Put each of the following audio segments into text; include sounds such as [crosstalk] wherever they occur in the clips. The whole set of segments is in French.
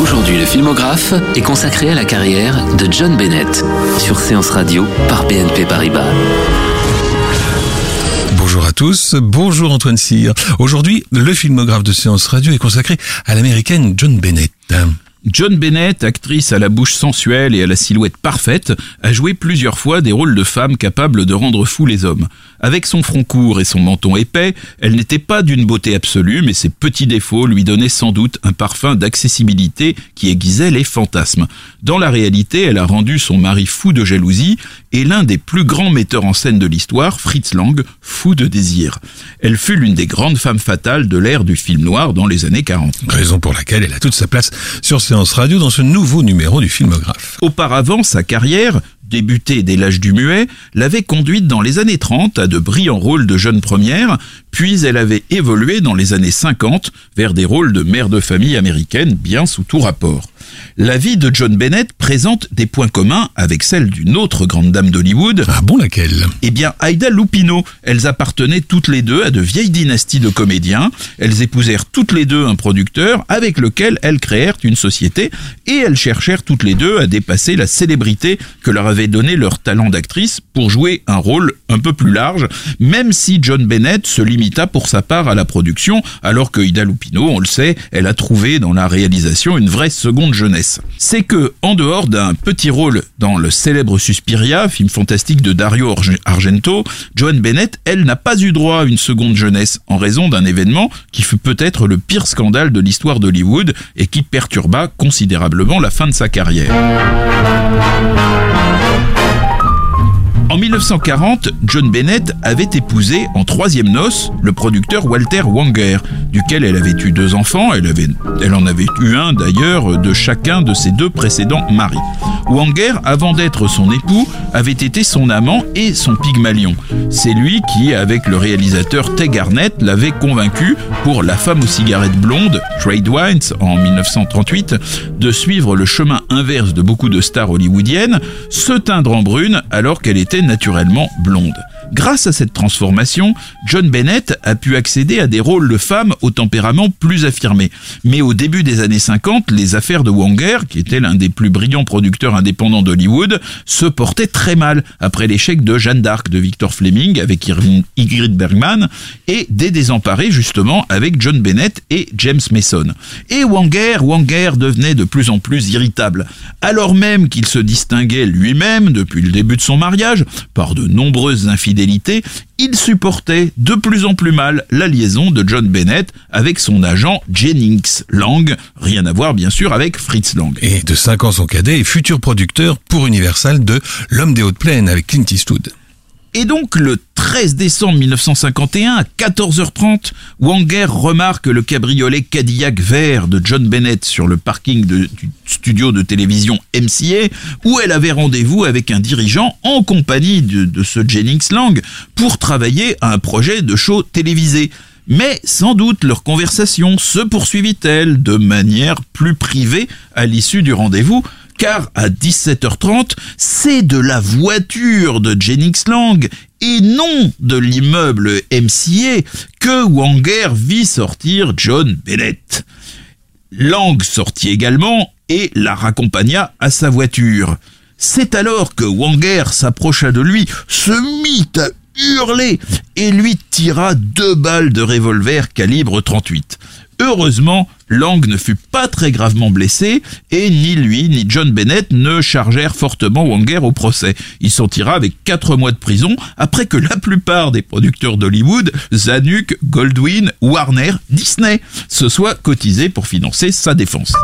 Aujourd'hui, le filmographe est consacré à la carrière de John Bennett sur Séance Radio par BNP Paribas. Bonjour à tous, bonjour Antoine Cyr. Aujourd'hui, le filmographe de Séance Radio est consacré à l'américaine John Bennett. John Bennett, actrice à la bouche sensuelle et à la silhouette parfaite, a joué plusieurs fois des rôles de femme capables de rendre fous les hommes. Avec son front court et son menton épais, elle n'était pas d'une beauté absolue, mais ses petits défauts lui donnaient sans doute un parfum d'accessibilité qui aiguisait les fantasmes. Dans la réalité, elle a rendu son mari fou de jalousie et l'un des plus grands metteurs en scène de l'histoire, Fritz Lang, fou de désir. Elle fut l'une des grandes femmes fatales de l'ère du film noir dans les années 40. Raison pour laquelle elle a toute sa place sur Séance Radio dans ce nouveau numéro du filmographe. Auparavant, sa carrière, débutée dès l'âge du muet, l'avait conduite dans les années 30 à de brillants rôles de jeune première, puis elle avait évolué dans les années 50 vers des rôles de mère de famille américaine bien sous tout rapport. La vie de John Bennett présente des points communs avec celle d'une autre grande dame d'Hollywood. Ah bon, laquelle? Eh bien, Aida Lupino. Elles appartenaient toutes les deux à de vieilles dynasties de comédiens. Elles épousèrent toutes les deux un producteur avec lequel elles créèrent une société et elles cherchèrent toutes les deux à dépasser la célébrité que leur avait donné leur talent d'actrice pour jouer un rôle un peu plus large, même si John Bennett se pour sa part à la production, alors que Ida Lupino, on le sait, elle a trouvé dans la réalisation une vraie seconde jeunesse. C'est que, en dehors d'un petit rôle dans le célèbre Suspiria, film fantastique de Dario Arge- Argento, Joan Bennett, elle, n'a pas eu droit à une seconde jeunesse en raison d'un événement qui fut peut-être le pire scandale de l'histoire d'Hollywood et qui perturba considérablement la fin de sa carrière. En 1940, John Bennett avait épousé en troisième noce le producteur Walter Wanger, duquel elle avait eu deux enfants. Elle en avait eu un d'ailleurs de chacun de ses deux précédents maris. Wanger, avant d'être son époux, avait été son amant et son pygmalion. C'est lui qui, avec le réalisateur Tay Garnett, l'avait convaincu pour La femme aux cigarettes blondes, Trade Wines, en 1938, de suivre le chemin inverse de beaucoup de stars hollywoodiennes, se teindre en brune alors qu'elle était naturellement blonde. Grâce à cette transformation, John Bennett a pu accéder à des rôles de femmes au tempérament plus affirmé. Mais au début des années 50, les affaires de Wanger, qui était l'un des plus brillants producteurs indépendants d'Hollywood, se portaient très mal après l'échec de Jeanne d'Arc de Victor Fleming avec Ingrid Bergman et des désemparés justement avec John Bennett et James Mason. Et Wanger, Wanger devenait de plus en plus irritable, alors même qu'il se distinguait lui-même depuis le début de son mariage par de nombreuses infidélités, il supportait de plus en plus mal la liaison de John Bennett avec son agent Jennings Lang, rien à voir bien sûr avec Fritz Lang. Et de 5 ans son cadet et futur producteur pour Universal de L'homme des hautes plaines avec Clint Eastwood. Et donc, le 13 décembre 1951, à 14h30, Wanger remarque le cabriolet Cadillac vert de John Bennett sur le parking du studio de télévision MCA, où elle avait rendez-vous avec un dirigeant en compagnie de, de ce Jennings Lang pour travailler à un projet de show télévisé. Mais sans doute leur conversation se poursuivit-elle de manière plus privée à l'issue du rendez-vous, car à 17h30, c'est de la voiture de Jennings Lang et non de l'immeuble MCA que Wanger vit sortir John Bennett. Lang sortit également et la raccompagna à sa voiture. C'est alors que Wanger s'approcha de lui, se mit à hurler et lui tira deux balles de revolver calibre 38. Heureusement, Lang ne fut pas très gravement blessé et ni lui ni John Bennett ne chargèrent fortement Wanger au procès. Il s'en tira avec 4 mois de prison après que la plupart des producteurs d'Hollywood, Zanuck, Goldwyn, Warner, Disney, se soient cotisés pour financer sa défense.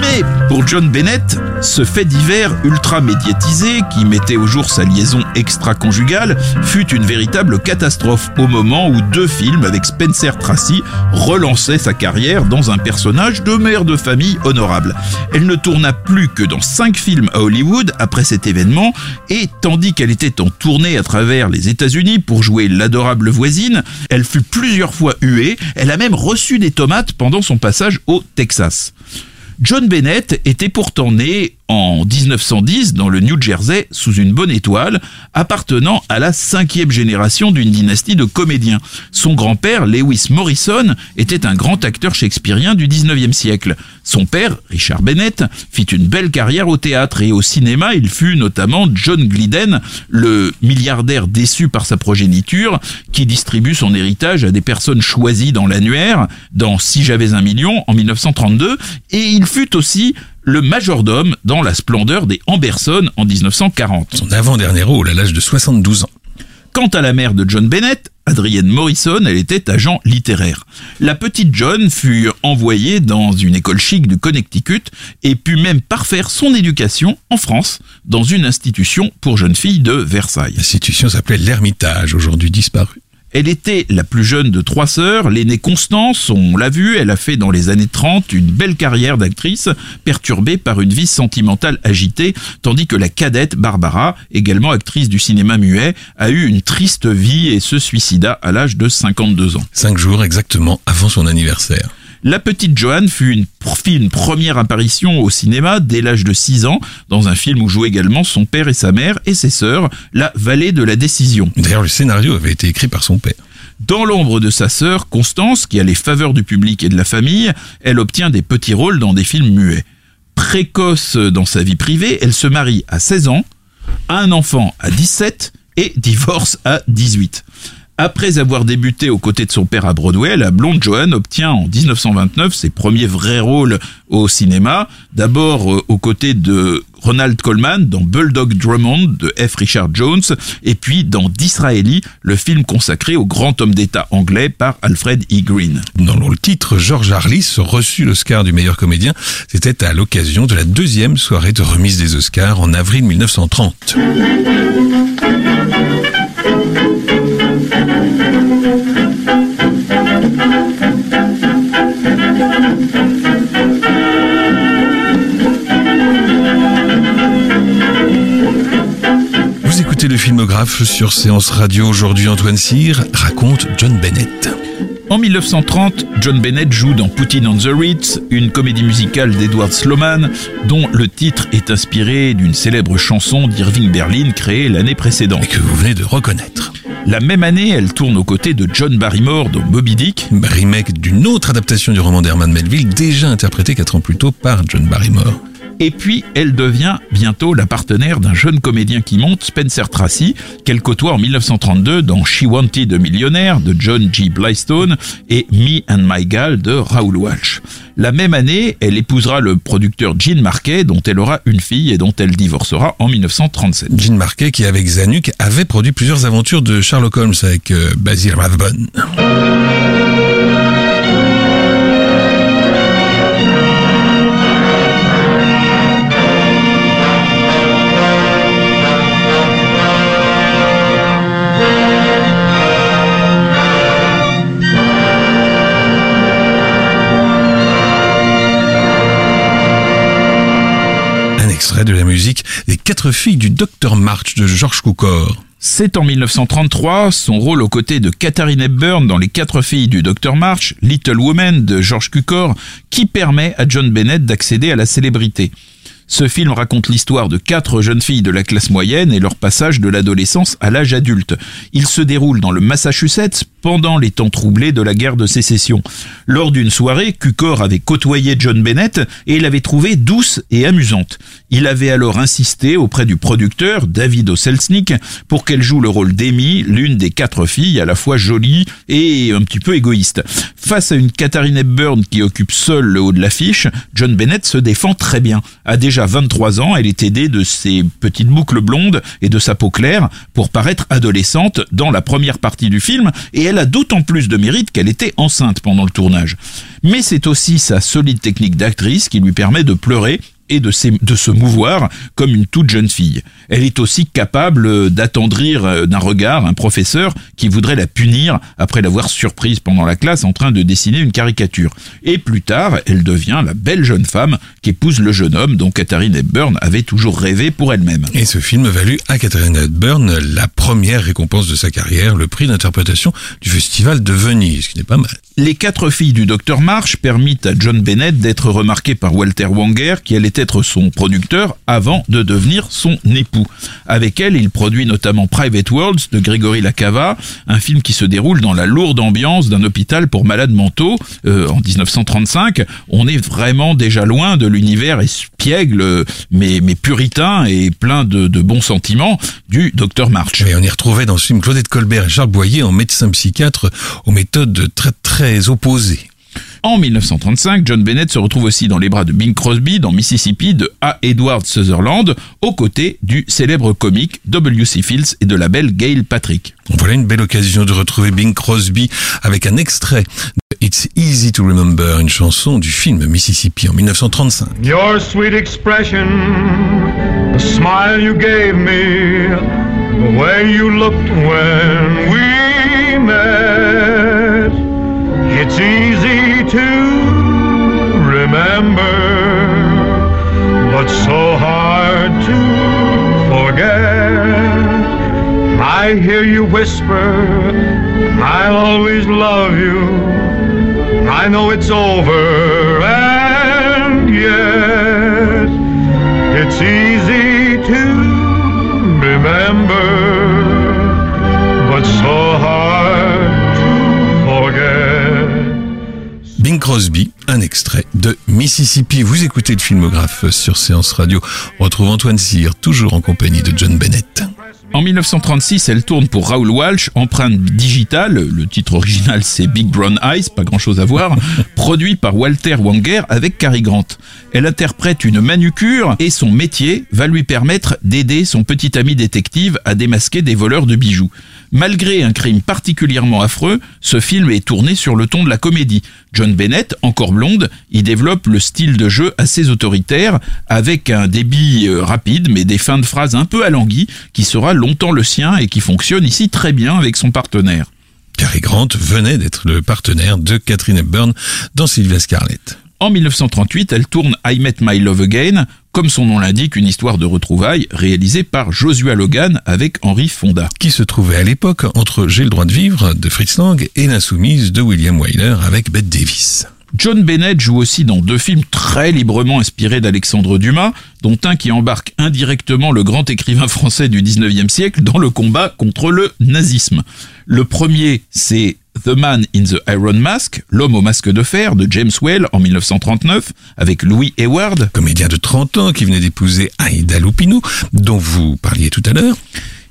Mais pour John Bennett, Ce fait divers ultra médiatisé, qui mettait au jour sa liaison extra-conjugale, fut une véritable catastrophe au moment où deux films avec Spencer Tracy relançaient sa carrière dans un personnage de mère de famille honorable. Elle ne tourna plus que dans cinq films à Hollywood après cet événement, et tandis qu'elle était en tournée à travers les États-Unis pour jouer l'adorable voisine, elle fut plusieurs fois huée, elle a même reçu des tomates pendant son passage au Texas. John Bennett était pourtant né en 1910 dans le New Jersey sous une bonne étoile, appartenant à la cinquième génération d'une dynastie de comédiens. Son grand-père, Lewis Morrison, était un grand acteur shakespearien du 19e siècle. Son père, Richard Bennett, fit une belle carrière au théâtre et au cinéma. Il fut notamment John Glidden, le milliardaire déçu par sa progéniture, qui distribue son héritage à des personnes choisies dans l'annuaire, dans Si j'avais un million en 1932, et il fut aussi le majordome dans La splendeur des Amberson en 1940. Son avant-dernier rôle à l'âge de 72 ans. Quant à la mère de John Bennett, Adrienne Morrison, elle était agent littéraire. La petite John fut envoyée dans une école chic du Connecticut et put même parfaire son éducation en France, dans une institution pour jeunes filles de Versailles. L'institution s'appelait l'Ermitage, aujourd'hui disparu. Elle était la plus jeune de trois sœurs, l'aînée Constance, on l'a vu, elle a fait dans les années 30 une belle carrière d'actrice, perturbée par une vie sentimentale agitée, tandis que la cadette Barbara, également actrice du cinéma muet, a eu une triste vie et se suicida à l'âge de 52 ans. Cinq jours exactement avant son anniversaire. La petite Joanne fut une, fit une première apparition au cinéma dès l'âge de 6 ans, dans un film où jouaient également son père et sa mère et ses sœurs, La Vallée de la Décision. D'ailleurs, le scénario avait été écrit par son père. Dans l'ombre de sa sœur, Constance, qui a les faveurs du public et de la famille, elle obtient des petits rôles dans des films muets. Précoce dans sa vie privée, elle se marie à 16 ans, a un enfant à 17 et divorce à 18. Après avoir débuté aux côtés de son père à Broadway, la blonde Joan obtient en 1929 ses premiers vrais rôles au cinéma. D'abord euh, aux côtés de Ronald Coleman dans Bulldog Drummond de F. Richard Jones et puis dans Disraeli, le film consacré au grand homme d'État anglais par Alfred E. Green. Dans le titre, George Harlis reçut l'Oscar du meilleur comédien. C'était à l'occasion de la deuxième soirée de remise des Oscars en avril 1930. Écoutez le filmographe sur Séance Radio. Aujourd'hui, Antoine Cyr raconte John Bennett. En 1930, John Bennett joue dans Putin on the Ritz, une comédie musicale d'Edward Sloman, dont le titre est inspiré d'une célèbre chanson d'Irving Berlin créée l'année précédente. Et que vous venez de reconnaître. La même année, elle tourne aux côtés de John Barrymore dans Moby Dick. Remake d'une autre adaptation du roman d'Herman Melville, déjà interprété quatre ans plus tôt par John Barrymore. Et puis, elle devient bientôt la partenaire d'un jeune comédien qui monte, Spencer Tracy, qu'elle côtoie en 1932 dans She Wanted a Millionaire de John G. Blystone et Me and My Gal de Raoul Walsh. La même année, elle épousera le producteur Gene Marquet, dont elle aura une fille et dont elle divorcera en 1937. Gene Marquet, qui avec Zanuck avait produit plusieurs aventures de Sherlock Holmes avec euh, Basil Rathbone. De la musique des quatre filles du Dr March de George Cukor. C'est en 1933 son rôle aux côtés de Katharine Hepburn dans Les quatre filles du Dr March, Little Woman de George Cukor, qui permet à John Bennett d'accéder à la célébrité. Ce film raconte l'histoire de quatre jeunes filles de la classe moyenne et leur passage de l'adolescence à l'âge adulte. Il se déroule dans le Massachusetts pendant les temps troublés de la guerre de sécession. Lors d'une soirée, Cukor avait côtoyé John Bennett et l'avait trouvée douce et amusante. Il avait alors insisté auprès du producteur, David Oselznick, pour qu'elle joue le rôle d'Amy, l'une des quatre filles à la fois jolie et un petit peu égoïste. Face à une Katharine Hepburn qui occupe seule le haut de l'affiche, John Bennett se défend très bien. À déjà 23 ans, elle est aidée de ses petites boucles blondes et de sa peau claire pour paraître adolescente dans la première partie du film et elle a d'autant plus de mérite qu'elle était enceinte pendant le tournage. Mais c'est aussi sa solide technique d'actrice qui lui permet de pleurer et de se mouvoir comme une toute jeune fille. Elle est aussi capable d'attendrir euh, d'un regard un professeur qui voudrait la punir après l'avoir surprise pendant la classe en train de dessiner une caricature. Et plus tard, elle devient la belle jeune femme qui épouse le jeune homme dont Katharine Hepburn avait toujours rêvé pour elle-même. Et ce film valut à Katharine Hepburn la première récompense de sa carrière, le prix d'interprétation du Festival de Venise, ce qui n'est pas mal. Les quatre filles du docteur March permettent à John Bennett d'être remarqué par Walter Wanger, qui allait être son producteur avant de devenir son époux. Avec elle, il produit notamment Private Worlds de Gregory Lacava, un film qui se déroule dans la lourde ambiance d'un hôpital pour malades mentaux euh, en 1935. On est vraiment déjà loin de l'univers espiègle, mais, mais puritain et plein de, bons sentiments du docteur March. Et on y retrouvait dans ce film Claudette Colbert et Charles Boyer en médecin psychiatre aux méthodes très très opposés. En 1935, John Bennett se retrouve aussi dans les bras de Bing Crosby dans Mississippi de A. Edward Sutherland, aux côtés du célèbre comique W.C. Fields et de la belle Gail Patrick. Voilà une belle occasion de retrouver Bing Crosby avec un extrait de It's Easy to Remember, une chanson du film Mississippi en 1935. Your sweet expression, the smile you gave me, the way you looked when we met. It's easy to remember, but so hard to forget. I hear you whisper, I'll always love you. I know it's over, and yet it's easy to remember, but so hard Crosby, un extrait de Mississippi. Vous écoutez le filmographe sur Séance Radio. On retrouve Antoine Cyr, toujours en compagnie de John Bennett. En 1936, elle tourne pour Raoul Walsh, empreinte digitale, le titre original c'est Big Brown Eyes, pas grand chose à voir, [laughs] produit par Walter Wanger avec Cary Grant. Elle interprète une manucure et son métier va lui permettre d'aider son petit ami détective à démasquer des voleurs de bijoux. Malgré un crime particulièrement affreux, ce film est tourné sur le ton de la comédie. John Bennett, encore blonde, y développe le style de jeu assez autoritaire, avec un débit euh, rapide mais des fins de phrases un peu alanguies, qui sera longtemps le sien et qui fonctionne ici très bien avec son partenaire. Cary Grant venait d'être le partenaire de Catherine Hepburn dans Sylvia Scarlett. En 1938, elle tourne I Met My Love Again, comme son nom l'indique, une histoire de retrouvailles réalisée par Joshua Logan avec Henry Fonda. Qui se trouvait à l'époque entre J'ai le droit de vivre de Fritz Lang et L'Insoumise de William Wyler avec Bette Davis. John Bennett joue aussi dans deux films très librement inspirés d'Alexandre Dumas, dont un qui embarque indirectement le grand écrivain français du 19e siècle dans le combat contre le nazisme. Le premier, c'est The Man in the Iron Mask, L'homme au masque de fer de James Whale en 1939 avec Louis Hayward. Comédien de 30 ans qui venait d'épouser Aïda Lupino, dont vous parliez tout à l'heure.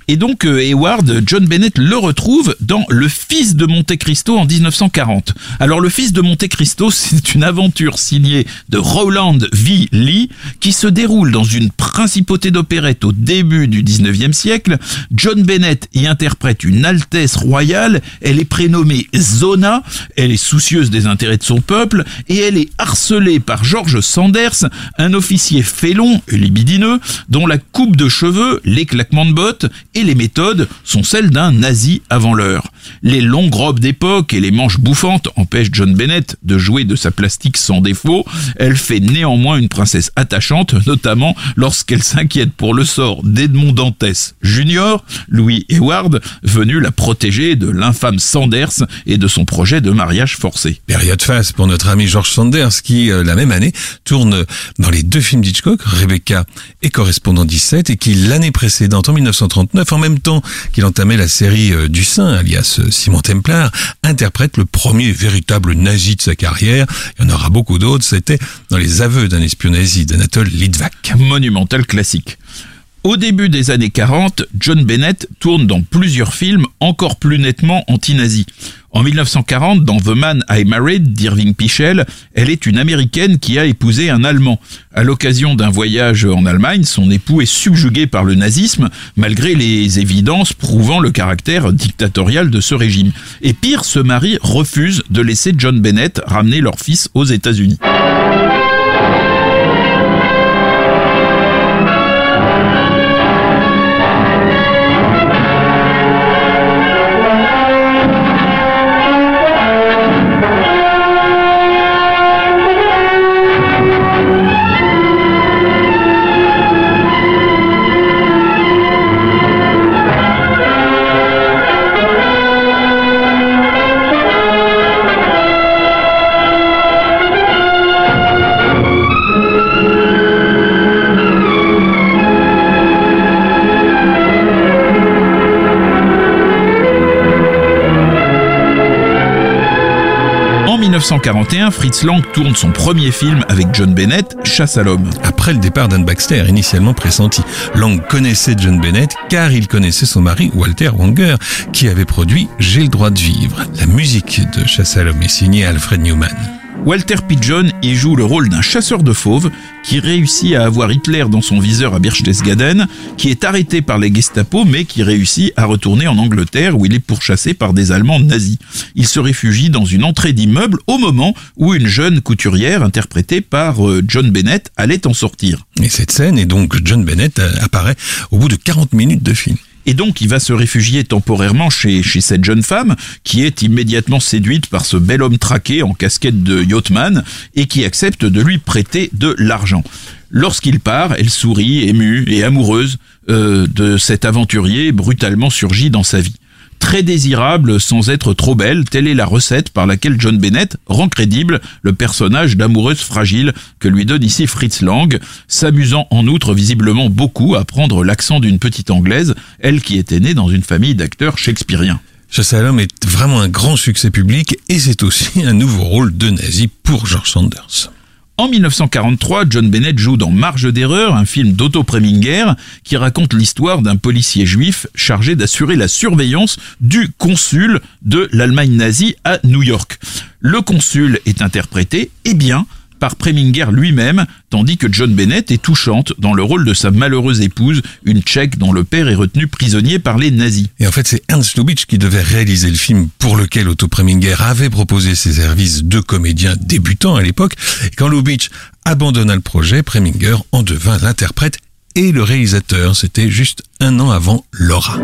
Et donc euh, Hayward, John Bennett le retrouve dans Le Fils de Monte Cristo en 1940. Alors Le Fils de Monte Cristo, [laughs] c'est une aventure signée de Rowland V. Lee qui se déroule dans une principauté d'opérette au début du 19e siècle. John Bennett y interprète une Altesse royale, elle est prénommée Zona, elle est soucieuse des intérêts de son peuple et elle est harcelée par George Sanders, un officier félon et libidineux dont la coupe de cheveux, les claquements de bottes et les méthodes sont celles d'un nazi avant l'heure. Les longues robes d'époque et les manches bouffantes empêchent John Bennett de jouer de sa plastique sans défaut. Elle fait néanmoins une princesse attachante, notamment lorsqu'elle s'inquiète pour le sort d'Edmond Dantès Jr., Louis Hayward, venu la protéger de l'infâme Sanders et de son projet de mariage forcé. Période face pour notre ami George Sanders qui, euh, la même année, tourne dans les deux films d'Hitchcock, Rebecca et Correspondant 17, et qui, l'année précédente, en 1939, en même temps qu'il entamait la série euh, du Saint, alias euh, Simon Templar, interprète le premier véritable nazi de sa carrière. Il y en aura beaucoup d'autres. C'était dans les aveux d'un espion nazi d'Anatole Litvak. Monumental classique. Au début des années 40, John Bennett tourne dans plusieurs films encore plus nettement anti-nazis. En 1940, dans The Man I Married d'Irving Pichel, elle est une américaine qui a épousé un Allemand. À l'occasion d'un voyage en Allemagne, son époux est subjugué par le nazisme, malgré les évidences prouvant le caractère dictatorial de ce régime. Et pire, ce mari refuse de laisser John Bennett ramener leur fils aux États-Unis. 1941, Fritz Lang tourne son premier film avec John Bennett, Chasse à l'homme. Après le départ d'Anne Baxter, initialement pressenti, Lang connaissait John Bennett car il connaissait son mari Walter Wanger, qui avait produit J'ai le droit de vivre. La musique de Chasse à l'homme est signée Alfred Newman. Walter Pigeon y joue le rôle d'un chasseur de fauves qui réussit à avoir Hitler dans son viseur à Berchtesgaden, qui est arrêté par les Gestapo mais qui réussit à retourner en Angleterre où il est pourchassé par des Allemands nazis. Il se réfugie dans une entrée d'immeuble au moment où une jeune couturière interprétée par euh, John Bennett allait en sortir. Et cette scène, et donc John Bennett euh, apparaît au bout de 40 minutes de film. Et donc, il va se réfugier temporairement chez, cette jeune femme, qui est immédiatement séduite par ce bel homme traqué en casquette de yachtman, et qui accepte de lui prêter de l'argent. Lorsqu'il part, elle sourit, émue et amoureuse euh, de cet aventurier brutalement surgi dans sa vie très désirable sans être trop belle, telle est la recette par laquelle John Bennett rend crédible le personnage d'amoureuse fragile que lui donne ici Fritz Lang, s'amusant en outre visiblement beaucoup à prendre l'accent d'une petite anglaise, elle qui était née dans une famille d'acteurs shakespeariens. Chasse à est vraiment un grand succès public et c'est aussi un nouveau rôle de nazi pour George Sanders. En 1943, John Bennett joue dans Marge d'erreur, un film d'Otto Preminger qui raconte l'histoire d'un policier juif chargé d'assurer la surveillance du consul de l'Allemagne nazie à New York. Le consul est interprété, eh bien, par Preminger lui-même, tandis que John Bennett est touchante dans le rôle de sa malheureuse épouse, une tchèque dont le père est retenu prisonnier par les nazis. Et en fait, c'est Ernst Lubitsch qui devait réaliser le film pour lequel Otto Preminger avait proposé ses services de comédien débutant à l'époque. Quand Lubitsch abandonna le projet, Preminger en devint l'interprète et le réalisateur. C'était juste un an avant Laura.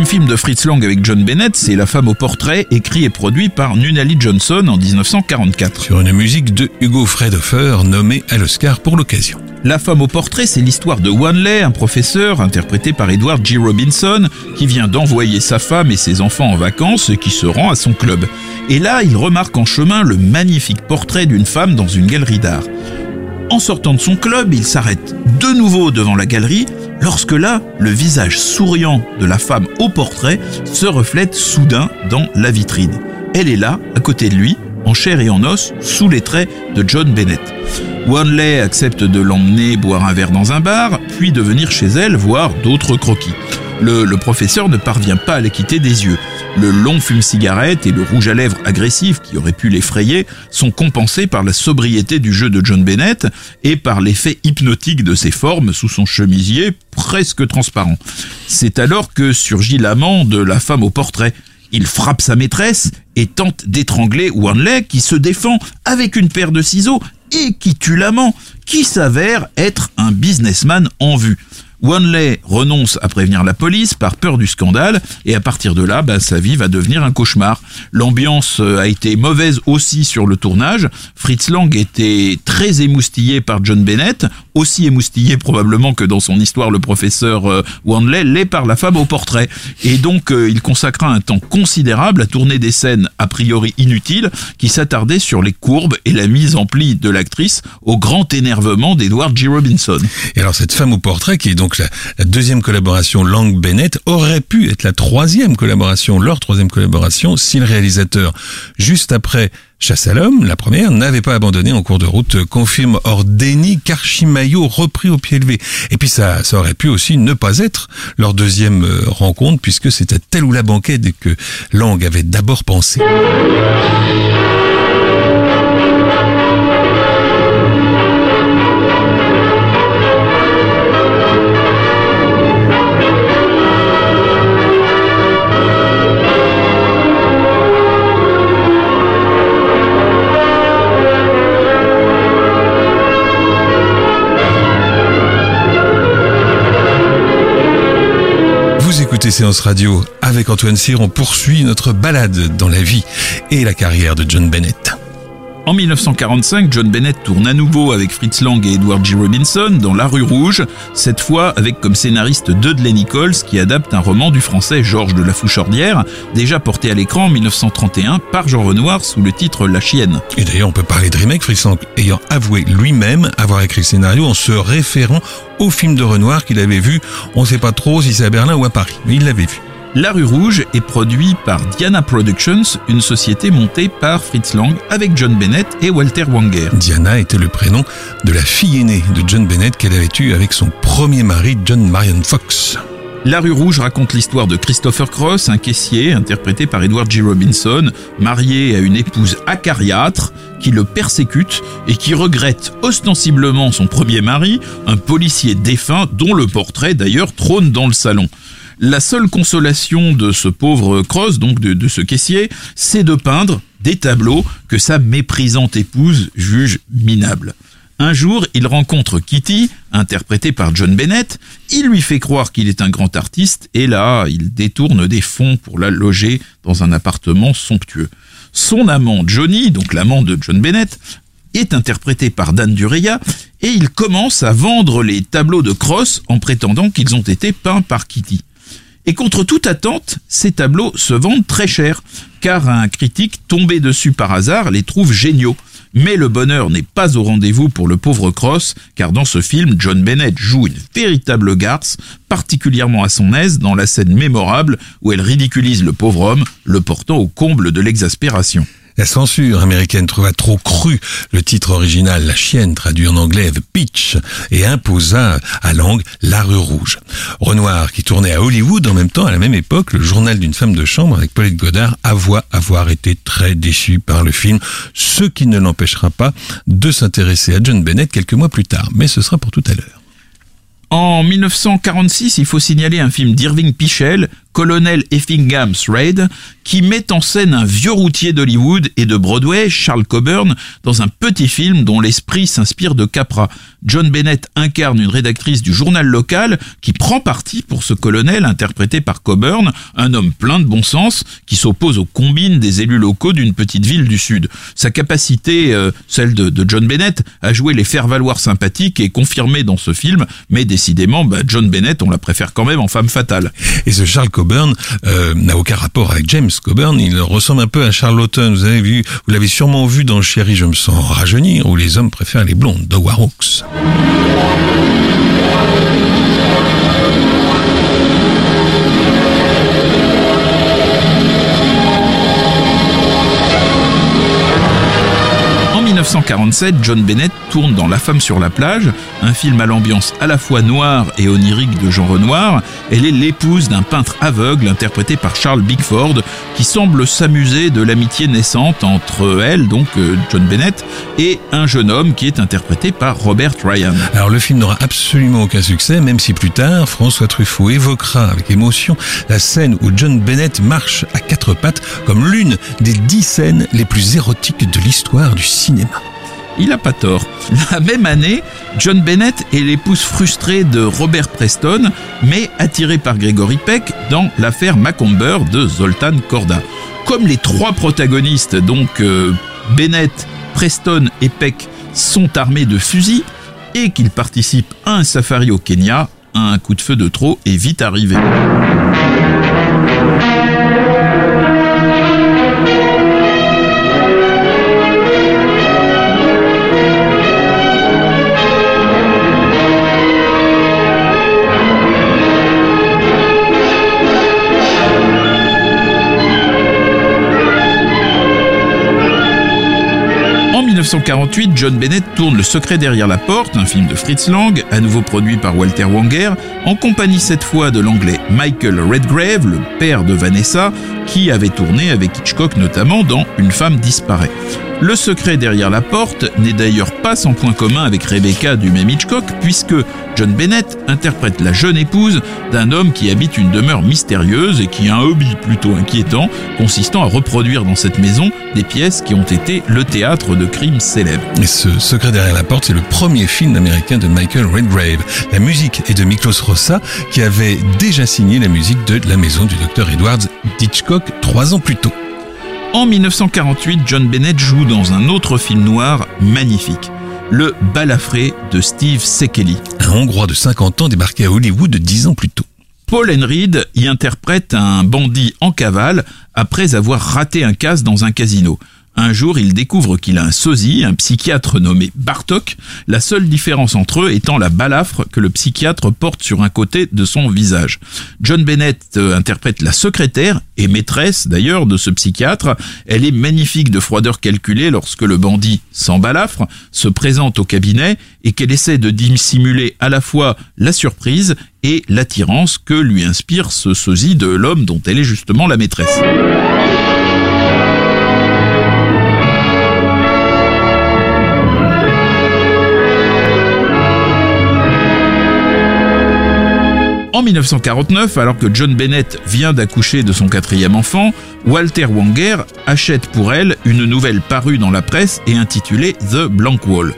Deuxième film de Fritz Lang avec John Bennett, c'est La femme au portrait, écrit et produit par Nunali Johnson en 1944. Sur une musique de Hugo Fredhofer, nommé à l'Oscar pour l'occasion. La femme au portrait, c'est l'histoire de Wanley, un professeur interprété par Edward G. Robinson, qui vient d'envoyer sa femme et ses enfants en vacances et qui se rend à son club. Et là, il remarque en chemin le magnifique portrait d'une femme dans une galerie d'art. En sortant de son club, il s'arrête de nouveau devant la galerie lorsque là, le visage souriant de la femme au portrait se reflète soudain dans la vitrine. Elle est là, à côté de lui, en chair et en os, sous les traits de John Bennett. Wanley accepte de l'emmener boire un verre dans un bar, puis de venir chez elle voir d'autres croquis. Le, le, professeur ne parvient pas à les quitter des yeux. Le long fume-cigarette et le rouge à lèvres agressif qui aurait pu l'effrayer sont compensés par la sobriété du jeu de John Bennett et par l'effet hypnotique de ses formes sous son chemisier presque transparent. C'est alors que surgit l'amant de la femme au portrait. Il frappe sa maîtresse et tente d'étrangler Wanley qui se défend avec une paire de ciseaux et qui tue l'amant, qui s'avère être un businessman en vue. Wanley renonce à prévenir la police par peur du scandale et à partir de là, bah, sa vie va devenir un cauchemar. L'ambiance euh, a été mauvaise aussi sur le tournage. Fritz Lang était très émoustillé par John Bennett, aussi émoustillé probablement que dans son histoire le professeur euh, Wanley l'est par la femme au portrait. Et donc euh, il consacra un temps considérable à tourner des scènes a priori inutiles qui s'attardaient sur les courbes et la mise en pli de l'actrice au grand énervement d'Edward G. Robinson. Et alors cette femme au portrait qui est donc la, la deuxième collaboration Lang-Bennett aurait pu être la troisième collaboration, leur troisième collaboration, si le réalisateur, juste après Chasse à l'homme, la première, n'avait pas abandonné en cours de route, confirme Ordeni Karchimayo repris au pied levé. Et puis ça, ça aurait pu aussi ne pas être leur deuxième euh, rencontre, puisque c'était telle ou la banquette que Lang avait d'abord pensé. Écoutez Séance Radio avec Antoine Cyr, on poursuit notre balade dans la vie et la carrière de John Bennett. En 1945, John Bennett tourne à nouveau avec Fritz Lang et Edward G. Robinson dans La Rue Rouge, cette fois avec comme scénariste Dudley Nichols qui adapte un roman du français Georges de la Fouchordière, déjà porté à l'écran en 1931 par Jean Renoir sous le titre La Chienne. Et d'ailleurs, on peut parler de remake, Fritz Lang ayant avoué lui-même avoir écrit le scénario en se référant au film de Renoir qu'il avait vu, on ne sait pas trop si c'est à Berlin ou à Paris, mais il l'avait vu. La rue Rouge est produit par Diana Productions, une société montée par Fritz Lang avec John Bennett et Walter Wanger. Diana était le prénom de la fille aînée de John Bennett qu'elle avait eue avec son premier mari, John Marion Fox. La rue Rouge raconte l'histoire de Christopher Cross, un caissier interprété par Edward G. Robinson, marié à une épouse acariâtre qui le persécute et qui regrette ostensiblement son premier mari, un policier défunt dont le portrait d'ailleurs trône dans le salon. La seule consolation de ce pauvre Cross, donc de, ce caissier, c'est de peindre des tableaux que sa méprisante épouse juge minables. Un jour, il rencontre Kitty, interprétée par John Bennett, il lui fait croire qu'il est un grand artiste, et là, il détourne des fonds pour la loger dans un appartement somptueux. Son amant Johnny, donc l'amant de John Bennett, est interprété par Dan Dureya, et il commence à vendre les tableaux de Cross en prétendant qu'ils ont été peints par Kitty. Et contre toute attente, ces tableaux se vendent très cher, car un critique tombé dessus par hasard les trouve géniaux. Mais le bonheur n'est pas au rendez-vous pour le pauvre Cross, car dans ce film, John Bennett joue une véritable garce, particulièrement à son aise dans la scène mémorable où elle ridiculise le pauvre homme, le portant au comble de l'exaspération. La censure américaine trouva trop cru le titre original La chienne, traduit en anglais The Pitch, et imposa à langue La rue rouge. Renoir, qui tournait à Hollywood en même temps, à la même époque, le journal d'une femme de chambre avec Paulette Godard, avoua avoir été très déçu par le film, ce qui ne l'empêchera pas de s'intéresser à John Bennett quelques mois plus tard. Mais ce sera pour tout à l'heure. En 1946, il faut signaler un film d'Irving Pichel, Colonel Effingham's Raid, qui met en scène un vieux routier d'Hollywood et de Broadway, Charles Coburn, dans un petit film dont l'esprit s'inspire de Capra. John Bennett incarne une rédactrice du journal local qui prend parti pour ce colonel interprété par Coburn, un homme plein de bon sens qui s'oppose aux combines des élus locaux d'une petite ville du Sud. Sa capacité, euh, celle de, John Bennett, à jouer les faire-valoir sympathiques est confirmée dans ce film, mais décidément, bah, John Bennett, on la préfère quand même en femme fatale. Et ce Charles Coburn euh, n'a aucun rapport avec James Coburn. Il ressemble un peu à Charlotten. Vous avez vu, vous l'avez sûrement vu dans Chéri, je me sens rajeunir, où les hommes préfèrent les blondes, de Warhawks. 1947, John Bennett tourne dans La femme sur la plage, un film à l'ambiance à la fois noire et onirique de Jean Renoir. Elle est l'épouse d'un peintre aveugle interprété par Charles Bigford qui semble s'amuser de l'amitié naissante entre elle, donc euh, John Bennett, et un jeune homme qui est interprété par Robert Ryan. Alors le film n'aura absolument aucun succès, même si plus tard François Truffaut évoquera avec émotion la scène où John Bennett marche à quatre pattes comme l'une des dix scènes les plus érotiques de l'histoire du cinéma il a pas tort. La même année, John Bennett est l'épouse frustrée de Robert Preston, mais attirée par Gregory Peck dans l'affaire Macomber de Zoltan Korda. Comme les trois protagonistes, donc euh, Bennett, Preston et Peck, sont armés de fusils et qu'ils participent à un safari au Kenya, un coup de feu de trop est vite arrivé. 1948, John Bennett tourne Le secret derrière la porte, un film de Fritz Lang, à nouveau produit par Walter Wanger, en compagnie cette fois de l'anglais Michael Redgrave, le père de Vanessa, qui avait tourné avec Hitchcock notamment dans Une femme disparaît. Le secret derrière la porte n'est d'ailleurs pas sans point commun avec Rebecca du même Hitchcock, puisque John Bennett interprète la jeune épouse d'un homme qui habite une demeure mystérieuse et qui a un hobby plutôt inquiétant, consistant à reproduire dans cette maison des pièces qui ont été le théâtre de crimes célèbres. Et ce secret derrière la porte, c'est le premier film américain de Michael Redgrave. La musique est de Miklos Rossa, qui avait déjà signé la musique de La maison du docteur Edwards d'Hitchcock trois ans plus tôt. En 1948, John Bennett joue dans un autre film noir magnifique, Le Balafré de Steve Sekeli. Un Hongrois de 50 ans débarqué à Hollywood 10 ans plus tôt. Paul Enreed y interprète un bandit en cavale après avoir raté un casse dans un casino. Un jour, il découvre qu'il a un sosie, un psychiatre nommé Bartok, la seule différence entre eux étant la balafre que le psychiatre porte sur un côté de son visage. John Bennett euh, interprète la secrétaire et maîtresse d'ailleurs de ce psychiatre. Elle est magnifique de froideur calculée lorsque le bandit, sans balafre, se présente au cabinet et qu'elle essaie de dissimuler à la fois la surprise et l'attirance que lui inspire ce sosie de l'homme dont elle est justement la maîtresse. 1949, alors que John Bennett vient d'accoucher de son quatrième enfant, Walter Wanger achète pour elle une nouvelle parue dans la presse et intitulée The Blank Wall.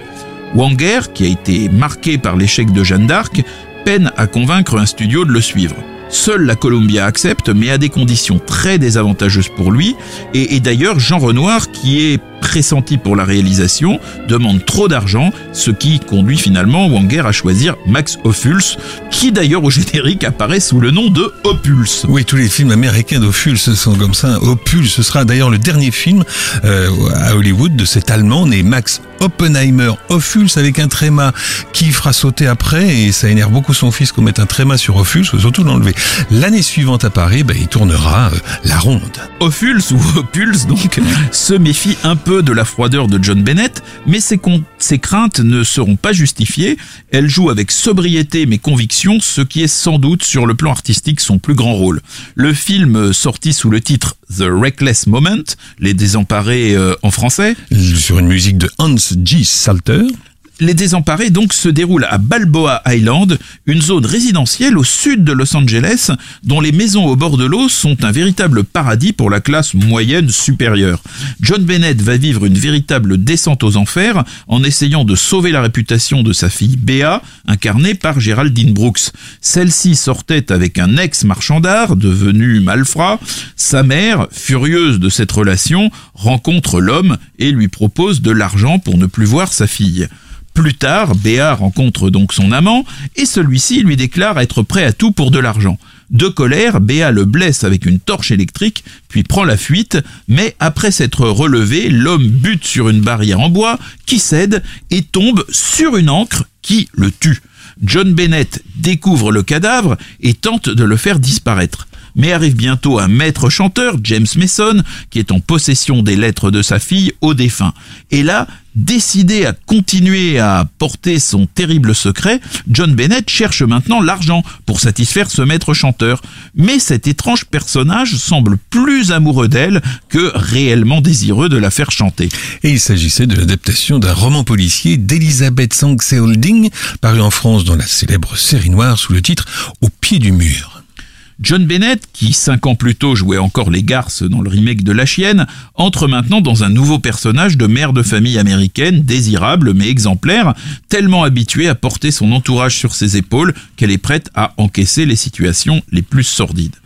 Wanger, qui a été marqué par l'échec de Jeanne d'Arc, peine à convaincre un studio de le suivre. Seule la Columbia accepte, mais à des conditions très désavantageuses pour lui. Et, et d'ailleurs, Jean Renoir, qui est pressenti pour la réalisation, demande trop d'argent, ce qui conduit finalement Wanger à choisir Max Ophuls, qui d'ailleurs au générique apparaît sous le nom de Opulse. Oui, tous les films américains d'Ophuls sont comme ça. Ophuls, ce sera d'ailleurs le dernier film euh, à Hollywood de cet Allemand né Max Oppenheimer Ophuls avec un tréma qui fera sauter après et ça énerve beaucoup son fils qu'on mette un tréma sur Ophuls, surtout l'enlever. L'année suivante à Paris, ben, il tournera euh, la ronde. Ophuls ou Opulse donc [laughs] se méfie un peu de la froideur de John Bennett, mais ses, craintes ne seront pas justifiées. Elle joue avec sobriété mais conviction, ce qui est sans doute sur le plan artistique son plus grand rôle. Le film sorti sous le titre The Reckless Moment, Les Désemparés euh, en français, sur une musique de Hans G. Salter, les Désemparés donc se déroulent à Balboa Island, une zone résidentielle au sud de Los Angeles, dont les maisons au bord de l'eau sont un véritable paradis pour la classe moyenne supérieure. John Bennett va vivre une véritable descente aux enfers en essayant de sauver la réputation de sa fille Béa, incarnée par Geraldine Brooks. Celle-ci sortait avec un ex-marchand d'art devenu malfrat. Sa mère, furieuse de cette relation, rencontre l'homme et lui propose de l'argent pour ne plus voir sa fille. Plus tard, Béa rencontre donc son amant et celui-ci lui déclare être prêt à tout pour de l'argent. De colère, Béa le blesse avec une torche électrique, puis prend la fuite, mais après s'être relevé, l'homme bute sur une barrière en bois qui cède et tombe sur une encre qui le tue. John Bennett découvre le cadavre et tente de le faire disparaître. Mais arrive bientôt un maître chanteur, James Mason, qui est en possession des lettres de sa fille au défunt. Et là, Décidé à continuer à porter son terrible secret, John Bennett cherche maintenant l'argent pour satisfaire ce maître chanteur. Mais cet étrange personnage semble plus amoureux d'elle que réellement désireux de la faire chanter. Et il s'agissait de l'adaptation d'un roman policier d'Elizabeth Sangse Holding, paru en France dans la célèbre série noire sous le titre Au pied du mur. John Bennett, qui cinq ans plus tôt jouait encore les garces dans le remake de La Chienne, entre maintenant dans un nouveau personnage de mère de famille américaine, désirable mais exemplaire, tellement habituée à porter son entourage sur ses épaules qu'elle est prête à encaisser les situations les plus sordides.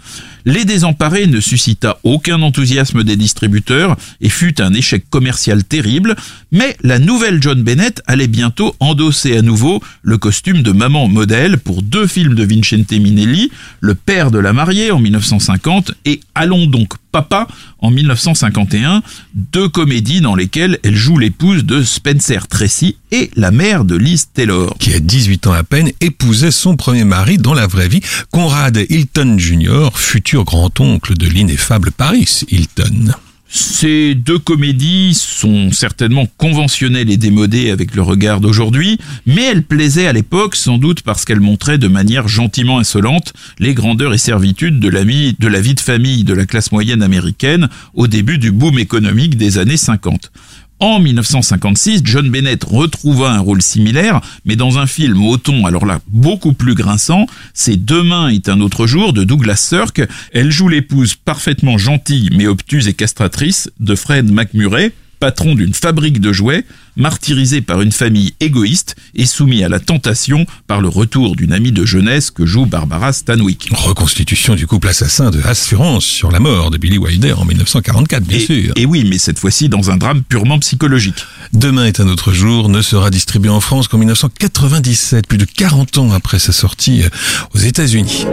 Les Désemparés ne suscita aucun enthousiasme des distributeurs et fut un échec commercial terrible, mais la nouvelle John Bennett allait bientôt endosser à nouveau le costume de maman modèle pour deux films de Vincente Minelli, Le père de la mariée en 1950 et Allons donc papa en 1951, deux comédies dans lesquelles elle joue l'épouse de Spencer Tracy et la mère de Liz Taylor. Qui à 18 ans à peine épousait son premier mari dans la vraie vie, Conrad Hilton Jr., futur grand-oncle de l'ineffable Paris Hilton. Ces deux comédies sont certainement conventionnelles et démodées avec le regard d'aujourd'hui, mais elles plaisaient à l'époque sans doute parce qu'elles montraient de manière gentiment insolente les grandeurs et servitudes de la, vie, de famille de la classe moyenne américaine au début du boom économique des années 50. En 1956, John Bennett retrouva un rôle similaire, mais dans un film au ton alors là beaucoup plus grinçant, c'est Demain est un autre jour de Douglas Sirk. Elle joue l'épouse parfaitement gentille mais obtuse et castratrice de Fred McMurray, patron d'une fabrique de jouets, martyrisé par une famille égoïste et soumis à la tentation par le retour d'une amie de jeunesse que joue Barbara Stanwyck. Reconstitution du couple assassin de Assurance sur la mort de Billy Wilder en 1944, bien et, sûr. Et oui, mais cette fois-ci dans un drame purement psychologique. Demain est un autre jour ne sera distribué en France qu'en 1997, plus de 40 ans après sa sortie euh, aux États-Unis.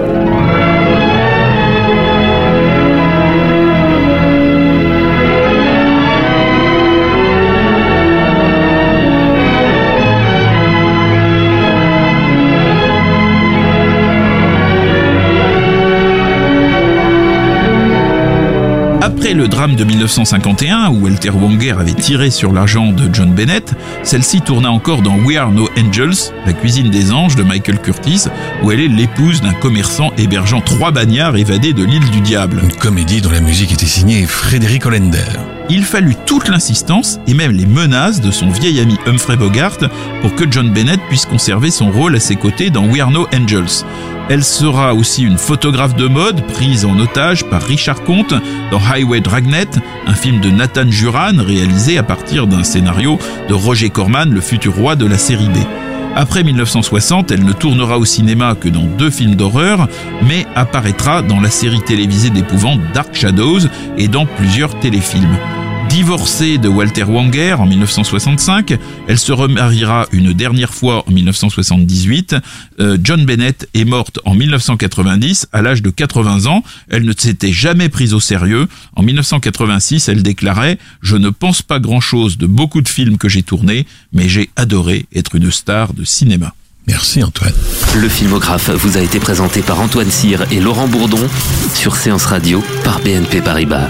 Le drame de 1951, où Walter Wanger avait tiré sur l'argent de John Bennett, celle-ci tourna encore dans We Are No Angels, la cuisine des anges de Michael Curtis, où elle est l'épouse d'un commerçant hébergeant trois bagnards évadés de l'île du diable. Une comédie dont la musique était signée Frédéric Hollander. Il fallut toute l'insistance et même les menaces de son vieil ami Humphrey Bogart pour que John Bennett puisse conserver son rôle à ses côtés dans We Are No Angels. Elle sera aussi une photographe de mode prise en otage par Richard Comte dans Highway Dragnet, un film de Nathan Juran réalisé à partir d'un scénario de Roger Corman, le futur roi de la série B. Après 1960, elle ne tournera au cinéma que dans deux films d'horreur, mais apparaîtra dans la série télévisée d'épouvante Dark Shadows et dans plusieurs téléfilms. Divorcée de Walter Wanger en 1965, elle se remariera une dernière fois en 1978. Euh, John Bennett est morte en 1990 à l'âge de 80 ans. Elle ne s'était jamais prise au sérieux. En 1986, elle déclarait ⁇ Je ne pense pas grand-chose de beaucoup de films que j'ai tournés, mais j'ai adoré être une star de cinéma. Merci Antoine. Le filmographe vous a été présenté par Antoine Cyr et Laurent Bourdon sur Séance Radio par BNP Paribas.